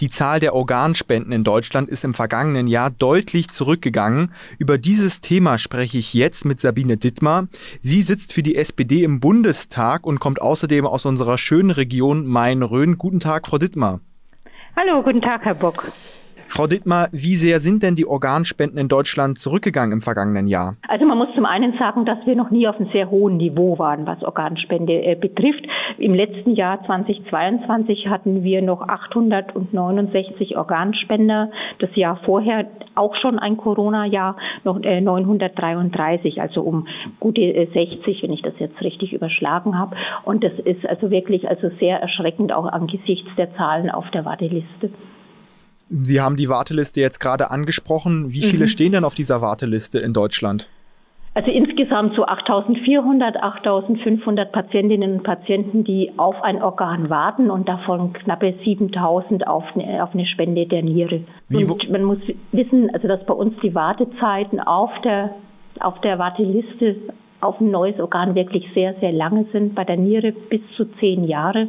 Die Zahl der Organspenden in Deutschland ist im vergangenen Jahr deutlich zurückgegangen. Über dieses Thema spreche ich jetzt mit Sabine Dittmar. Sie sitzt für die SPD im Bundestag und kommt außerdem aus unserer schönen Region Main-Rhön. Guten Tag, Frau Dittmar. Hallo, guten Tag, Herr Bock. Frau Dittmar, wie sehr sind denn die Organspenden in Deutschland zurückgegangen im vergangenen Jahr? Also man muss zum einen sagen, dass wir noch nie auf einem sehr hohen Niveau waren, was Organspende äh, betrifft. Im letzten Jahr 2022 hatten wir noch 869 Organspender. Das Jahr vorher auch schon ein Corona-Jahr, noch äh, 933, also um gute äh, 60, wenn ich das jetzt richtig überschlagen habe. Und das ist also wirklich also sehr erschreckend auch angesichts der Zahlen auf der Warteliste. Sie haben die Warteliste jetzt gerade angesprochen. Wie viele mhm. stehen denn auf dieser Warteliste in Deutschland? Also insgesamt so 8400, 8500 Patientinnen und Patienten, die auf ein Organ warten und davon knappe 7000 auf eine, auf eine Spende der Niere. Wie, und man muss wissen, also dass bei uns die Wartezeiten auf der, auf der Warteliste auf ein neues Organ wirklich sehr, sehr lange sind, bei der Niere bis zu zehn Jahre.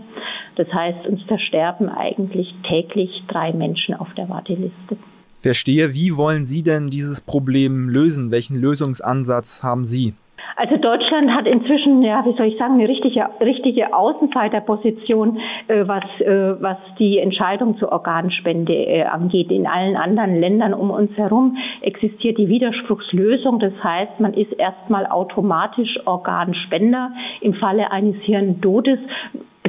Das heißt, uns versterben eigentlich täglich drei Menschen auf der Warteliste. Verstehe, wie wollen Sie denn dieses Problem lösen? Welchen Lösungsansatz haben Sie? Also Deutschland hat inzwischen, ja, wie soll ich sagen, eine richtige, richtige Außenseiterposition, äh, was, äh, was die Entscheidung zur Organspende äh, angeht. In allen anderen Ländern um uns herum existiert die Widerspruchslösung. Das heißt, man ist erstmal automatisch Organspender im Falle eines Hirntodes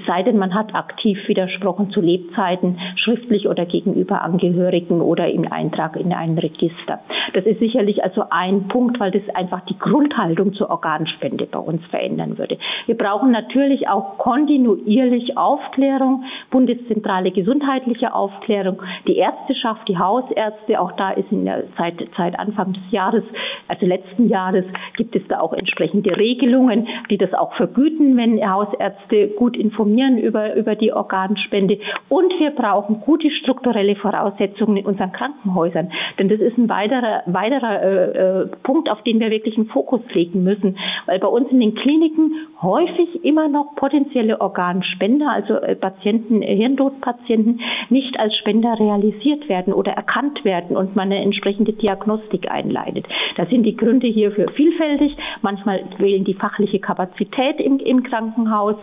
es sei denn, man hat aktiv widersprochen zu Lebzeiten, schriftlich oder gegenüber Angehörigen oder im Eintrag in ein Register. Das ist sicherlich also ein Punkt, weil das einfach die Grundhaltung zur Organspende bei uns verändern würde. Wir brauchen natürlich auch kontinuierlich Aufklärung, bundeszentrale gesundheitliche Aufklärung, die Ärzteschaft, die Hausärzte, auch da ist in der Zeit, seit Anfang des Jahres, also letzten Jahres, gibt es da auch entsprechende Regelungen, die das auch vergüten, wenn Hausärzte gut informieren über, über die Organspende. Und wir brauchen gute strukturelle Voraussetzungen in unseren Krankenhäusern. Denn das ist ein weiterer, weiterer äh, äh, Punkt, auf den wir wirklich einen Fokus legen müssen. Weil bei uns in den Kliniken häufig immer noch potenzielle Organspender, also äh, Patienten, äh, Hirntodpatienten, nicht als Spender realisiert werden oder erkannt werden und man eine entsprechende Diagnostik einleitet. Da sind die Gründe hierfür vielfältig. Manchmal fehlen die fachliche Kapazität im, im Krankenhaus.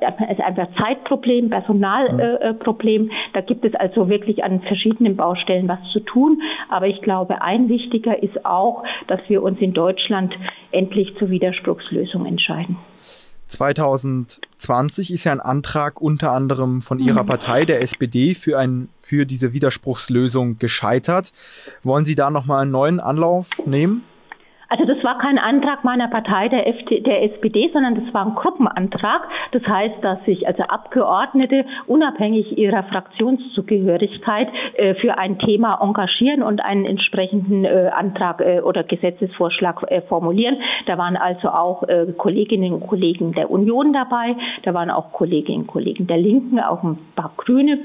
Es ist einfach Zeitproblem, Personalproblem. da gibt es also wirklich an verschiedenen Baustellen was zu tun. Aber ich glaube, ein wichtiger ist auch, dass wir uns in Deutschland endlich zur Widerspruchslösung entscheiden. 2020 ist ja ein Antrag unter anderem von Ihrer mhm. Partei, der SPD, für, ein, für diese Widerspruchslösung gescheitert. Wollen Sie da nochmal einen neuen Anlauf nehmen? Also das war kein Antrag meiner Partei, der, FD, der SPD, sondern das war ein Gruppenantrag. Das heißt, dass sich also Abgeordnete unabhängig ihrer Fraktionszugehörigkeit äh, für ein Thema engagieren und einen entsprechenden äh, Antrag äh, oder Gesetzesvorschlag äh, formulieren. Da waren also auch äh, Kolleginnen und Kollegen der Union dabei, da waren auch Kolleginnen und Kollegen der Linken, auch ein paar Grüne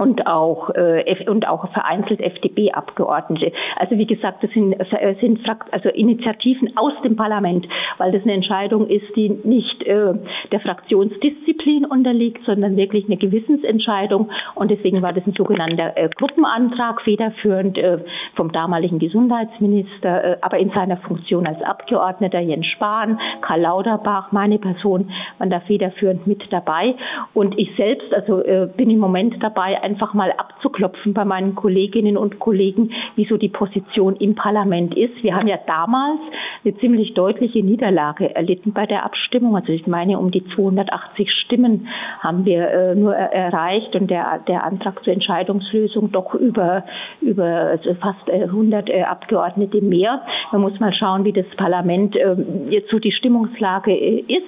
und auch, äh, und auch vereinzelt FDP-Abgeordnete. Also wie gesagt, das sind, äh, sind also Initiativen aus dem Parlament, weil das eine Entscheidung ist, die nicht äh, der Fraktionsdisziplin unterliegt, sondern wirklich eine Gewissensentscheidung. Und deswegen war das ein sogenannter äh, Gruppenantrag, federführend äh, vom damaligen Gesundheitsminister, äh, aber in seiner Funktion als Abgeordneter Jens Spahn, Karl Lauterbach, meine Person waren da federführend mit dabei. Und ich selbst, also äh, bin im Moment dabei, einfach mal abzuklopfen bei meinen Kolleginnen und Kollegen, wieso die Position im Parlament ist. Wir haben ja damals eine ziemlich deutliche Niederlage erlitten bei der Abstimmung. Also ich meine, um die 280 Stimmen haben wir äh, nur erreicht und der, der Antrag zur Entscheidungslösung doch über, über also fast 100 äh, Abgeordnete mehr. Man muss mal schauen, wie das Parlament äh, jetzt so die Stimmungslage äh, ist.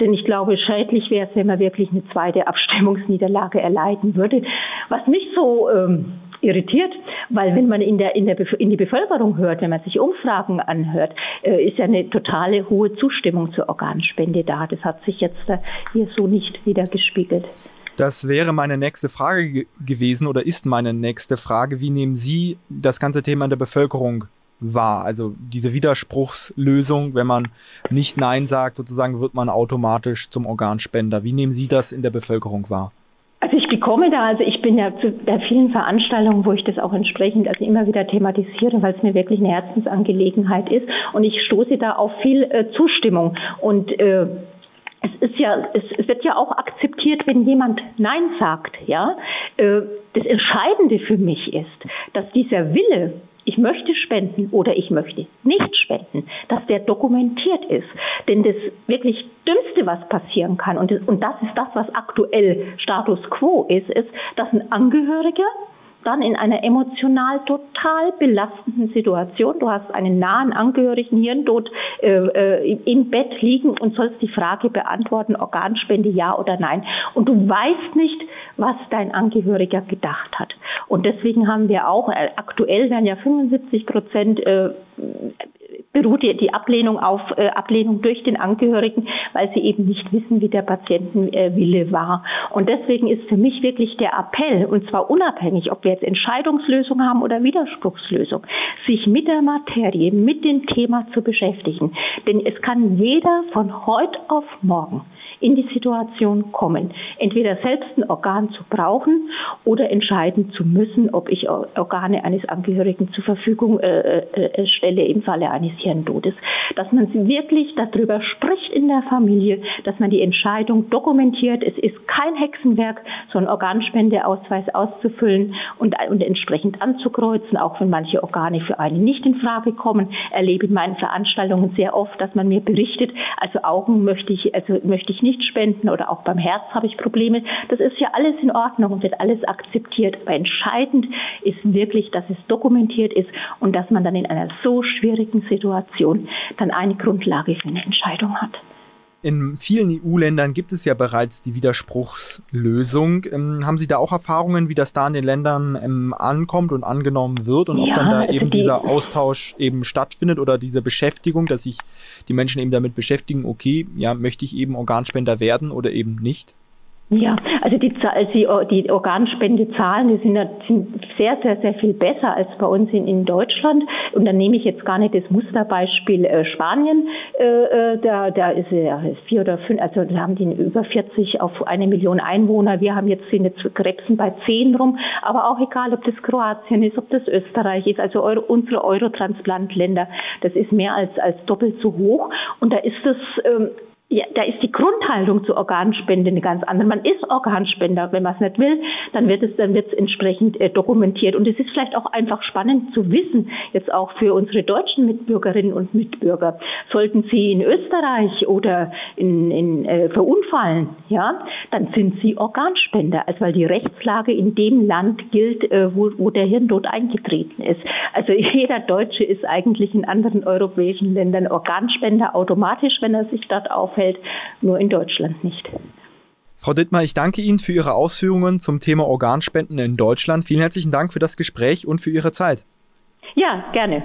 Denn ich glaube, schädlich wäre es, wenn man wirklich eine zweite Abstimmungsniederlage erleiden würde. Was mich so ähm, irritiert, weil wenn man in, der, in, der in die Bevölkerung hört, wenn man sich Umfragen anhört, äh, ist ja eine totale hohe Zustimmung zur Organspende da. Das hat sich jetzt äh, hier so nicht wieder gespiegelt. Das wäre meine nächste Frage gewesen oder ist meine nächste Frage. Wie nehmen Sie das ganze Thema in der Bevölkerung wahr? Also diese Widerspruchslösung, wenn man nicht Nein sagt, sozusagen wird man automatisch zum Organspender. Wie nehmen Sie das in der Bevölkerung wahr? Die kommen da, also ich bin ja zu, bei vielen Veranstaltungen, wo ich das auch entsprechend also immer wieder thematisiere, weil es mir wirklich eine Herzensangelegenheit ist. Und ich stoße da auf viel äh, Zustimmung. Und äh, es ist ja, es, wird ja auch akzeptiert, wenn jemand Nein sagt, ja. Äh, das Entscheidende für mich ist, dass dieser Wille, ich möchte spenden oder ich möchte nicht spenden, dass der dokumentiert ist. Denn das wirklich Dümmste, was passieren kann, und das, ist das, was aktuell Status quo ist, ist, dass ein Angehöriger dann in einer emotional total belastenden Situation. Du hast einen nahen Angehörigen Hirntod äh, äh, im Bett liegen und sollst die Frage beantworten, Organspende ja oder nein. Und du weißt nicht, was dein Angehöriger gedacht hat. Und deswegen haben wir auch, äh, aktuell werden ja 75 Prozent äh, beruht die Ablehnung auf äh, Ablehnung durch den Angehörigen, weil sie eben nicht wissen, wie der Patientenwille war. Und deswegen ist für mich wirklich der Appell, und zwar unabhängig, ob wir jetzt Entscheidungslösung haben oder Widerspruchslösung, sich mit der Materie, mit dem Thema zu beschäftigen. Denn es kann jeder von heute auf morgen in die Situation kommen, entweder selbst ein Organ zu brauchen oder entscheiden zu müssen, ob ich Organe eines Angehörigen zur Verfügung äh, äh, äh stelle im Falle eines Hirntodes. Dass man wirklich darüber spricht in der Familie, dass man die Entscheidung dokumentiert. Es ist kein Hexenwerk, so einen Organspendeausweis auszufüllen und, und entsprechend anzukreuzen, auch wenn manche Organe für einen nicht in Frage kommen. Erlebe in meinen Veranstaltungen sehr oft, dass man mir berichtet, also Augen möchte ich, also möchte ich nicht nicht spenden oder auch beim Herz habe ich Probleme. Das ist ja alles in Ordnung und wird alles akzeptiert. Aber entscheidend ist wirklich, dass es dokumentiert ist und dass man dann in einer so schwierigen Situation dann eine Grundlage für eine Entscheidung hat. In vielen EU-Ländern gibt es ja bereits die Widerspruchslösung. Ähm, haben Sie da auch Erfahrungen, wie das da in den Ländern ähm, ankommt und angenommen wird und ja, ob dann da eben die, dieser Austausch eben stattfindet oder diese Beschäftigung, dass sich die Menschen eben damit beschäftigen, okay, ja, möchte ich eben Organspender werden oder eben nicht? Ja, also die, die, die Organspendezahlen, die sind, sind, sehr, sehr, sehr viel besser als bei uns in, in Deutschland. Und dann nehme ich jetzt gar nicht das Musterbeispiel äh, Spanien. Äh, äh da, da ist ja vier oder fünf, also da haben die über 40 auf eine Million Einwohner. Wir haben jetzt sind jetzt Krebsen bei zehn rum. Aber auch egal, ob das Kroatien ist, ob das Österreich ist, also Euro, unsere Eurotransplantländer, das ist mehr als, als doppelt so hoch. Und da ist das ähm, ja, da ist die Grundhaltung zur Organspende eine ganz andere. Man ist Organspender, wenn man es nicht will, dann wird es dann wird es entsprechend äh, dokumentiert. Und es ist vielleicht auch einfach spannend zu wissen, jetzt auch für unsere deutschen Mitbürgerinnen und Mitbürger, sollten sie in Österreich oder in, in äh, verunfallen, ja, dann sind sie Organspender, also weil die Rechtslage in dem Land gilt, äh, wo, wo der Hirntod eingetreten ist. Also jeder Deutsche ist eigentlich in anderen europäischen Ländern Organspender automatisch, wenn er sich dort aufhält Umfeld, nur in Deutschland nicht. Frau Dittmar, ich danke Ihnen für Ihre Ausführungen zum Thema Organspenden in Deutschland. Vielen herzlichen Dank für das Gespräch und für Ihre Zeit. Ja, gerne.